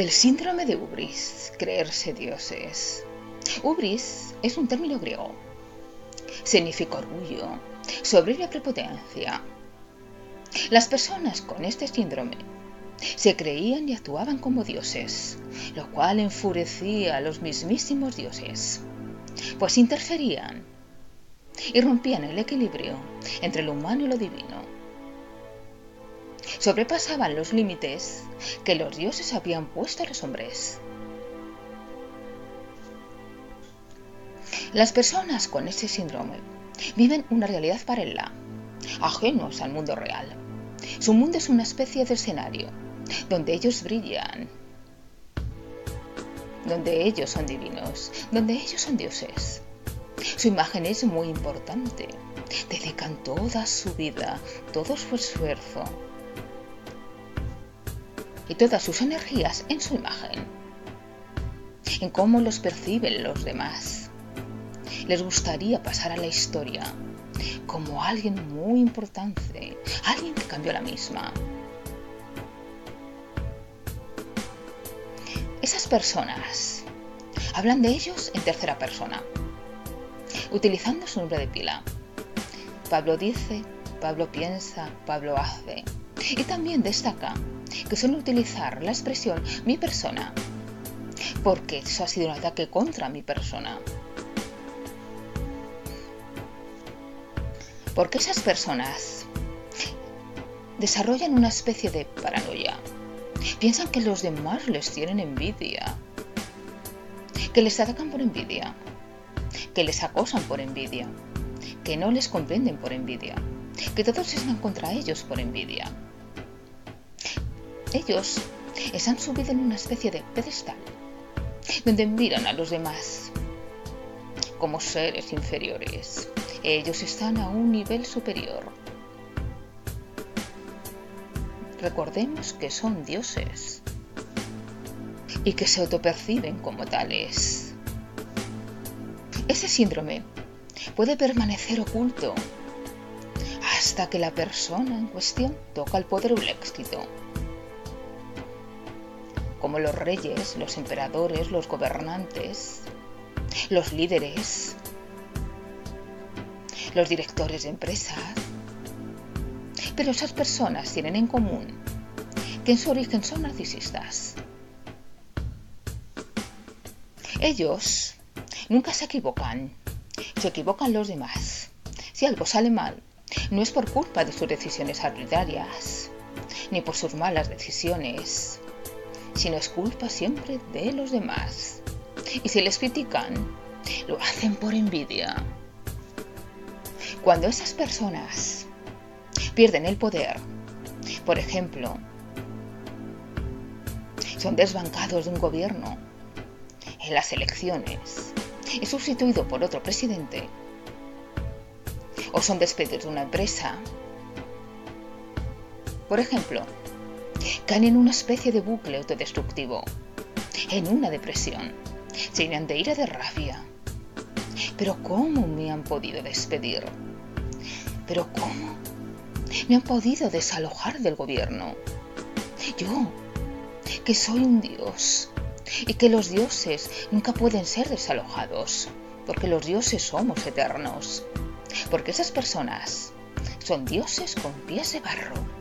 El síndrome de Ubris, creerse dioses. Ubris es un término griego. Significa orgullo, soberbia prepotencia. Las personas con este síndrome se creían y actuaban como dioses, lo cual enfurecía a los mismísimos dioses, pues interferían y rompían el equilibrio entre lo humano y lo divino. Sobrepasaban los límites que los dioses habían puesto a los hombres. Las personas con ese síndrome viven una realidad paralela, ajenos al mundo real. Su mundo es una especie de escenario donde ellos brillan, donde ellos son divinos, donde ellos son dioses. Su imagen es muy importante. Dedican toda su vida, todo su esfuerzo y todas sus energías en su imagen, en cómo los perciben los demás. Les gustaría pasar a la historia como alguien muy importante, alguien que cambió la misma. Esas personas hablan de ellos en tercera persona utilizando su nombre de pila. Pablo dice, Pablo piensa, Pablo hace. Y también destaca que suele utilizar la expresión mi persona, porque eso ha sido un ataque contra mi persona. Porque esas personas desarrollan una especie de paranoia. Piensan que los demás les tienen envidia, que les atacan por envidia, que les acosan por envidia, que no les comprenden por envidia, que todos están contra ellos por envidia. Ellos están subidos en una especie de pedestal, donde miran a los demás como seres inferiores. Ellos están a un nivel superior. Recordemos que son dioses y que se autoperciben como tales. Ese síndrome puede permanecer oculto hasta que la persona en cuestión toca el poder o el éxito. Como los reyes, los emperadores, los gobernantes, los líderes, los directores de empresas. Pero esas personas tienen en común que en su origen son narcisistas. Ellos Nunca se equivocan. Se equivocan los demás. Si algo sale mal, no es por culpa de sus decisiones arbitrarias, ni por sus malas decisiones, sino es culpa siempre de los demás. Y si les critican, lo hacen por envidia. Cuando esas personas pierden el poder, por ejemplo, son desbancados de un gobierno en las elecciones, es sustituido por otro presidente, o son despedidos de una empresa, por ejemplo, caen en una especie de bucle autodestructivo, en una depresión, se llenan de ira de rabia. Pero ¿cómo me han podido despedir? ¿Pero cómo me han podido desalojar del gobierno? Yo, que soy un dios, y que los dioses nunca pueden ser desalojados, porque los dioses somos eternos, porque esas personas son dioses con pies de barro.